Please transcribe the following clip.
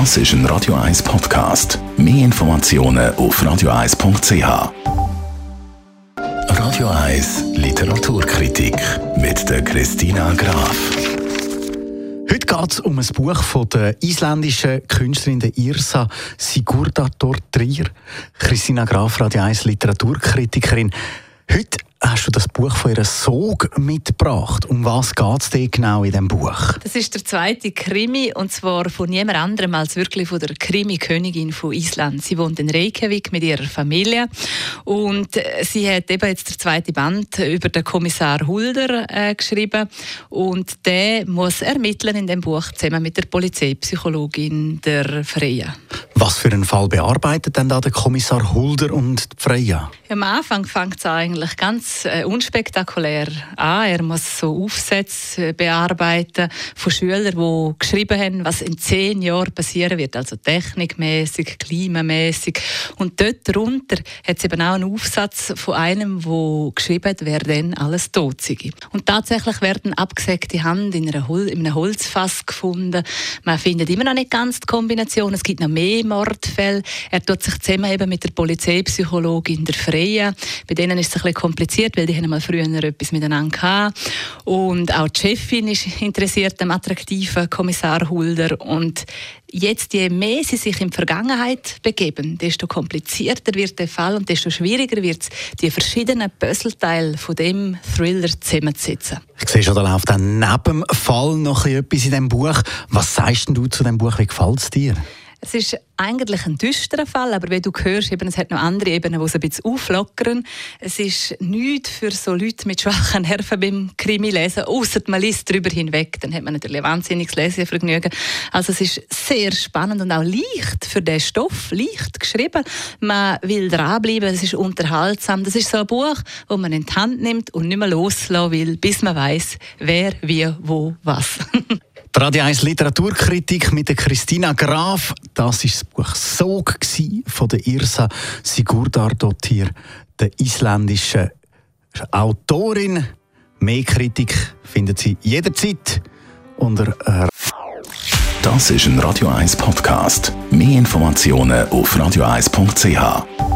Das ist ein Radio 1 Podcast. Mehr Informationen auf radio1.ch. Radio 1 Literaturkritik mit der Christina Graf. Heute geht es um ein Buch von der isländischen Künstlerin Irsa Sigurdardóttir Trier. Christina Graf, Radio 1 Literaturkritikerin. Heute hast du das Buch von ihrer Sog mitgebracht. Um was geht es dir genau in diesem Buch? Das ist der zweite Krimi und zwar von niemand anderem als wirklich von der Krimi-Königin von Island. Sie wohnt in Reykjavik mit ihrer Familie und äh, sie hat eben jetzt der zweite Band über den Kommissar Hulder äh, geschrieben und der muss ermitteln in dem Buch zusammen mit der Polizeipsychologin der Freya. Was für einen Fall bearbeitet denn da der Kommissar Hulder und Freya? Am Anfang fängt es eigentlich ganz äh, unspektakulär an. Er muss so Aufsätze äh, bearbeiten von Schülern, die geschrieben haben, was in zehn Jahren passieren wird, also technikmäßig, klimamäßig. Und dort drunter hat es eben auch einen Aufsatz von einem, der geschrieben hat, wer denn alles tot sei. Und tatsächlich werden abgesägte Hand in, einer Hol in einem Holzfass gefunden. Man findet immer noch nicht ganz die Kombination. Es gibt noch mehr Mordfälle. Er tut sich zusammen eben mit der Polizeipsychologin der Freie. Bei denen ist es ein bisschen kompliziert, weil die haben mal früher etwas miteinander gehabt. Und auch die Chefin ist interessiert am attraktiven Kommissar Hulder. Und jetzt, je mehr sie sich in die Vergangenheit begeben, desto komplizierter wird der Fall und desto schwieriger wird es, die verschiedenen Puzzleteile von dem Thriller zusammenzusetzen. Ich sehe schon, da läuft dann neben dem Fall noch etwas in diesem Buch. Was sagst du zu dem Buch? Wie gefällt es dir? Es ist eigentlich ein düsterer Fall, aber wie du hörst, eben, es hat noch andere Ebenen, die es ein bisschen auflockern. Es ist nichts für so Leute mit schwachen Nerven beim Krimi lesen, außer man liest darüber hinweg, dann hat man natürlich ein wahnsinniges Lesevergnügen. Also es ist sehr spannend und auch leicht für den Stoff, leicht geschrieben. Man will dranbleiben, es ist unterhaltsam. Das ist so ein Buch, das man in die Hand nimmt und nicht mehr loslassen will, bis man weiß, wer, wie, wo, was. Die Radio 1 Literaturkritik mit der Christina Graf. Das ist das Buch Sog von der Irsa Sigurdardottir, der isländischen Autorin. Mehr Kritik findet Sie jederzeit unter äh, Das ist ein Radio 1 Podcast. Mehr Informationen auf radio1.ch.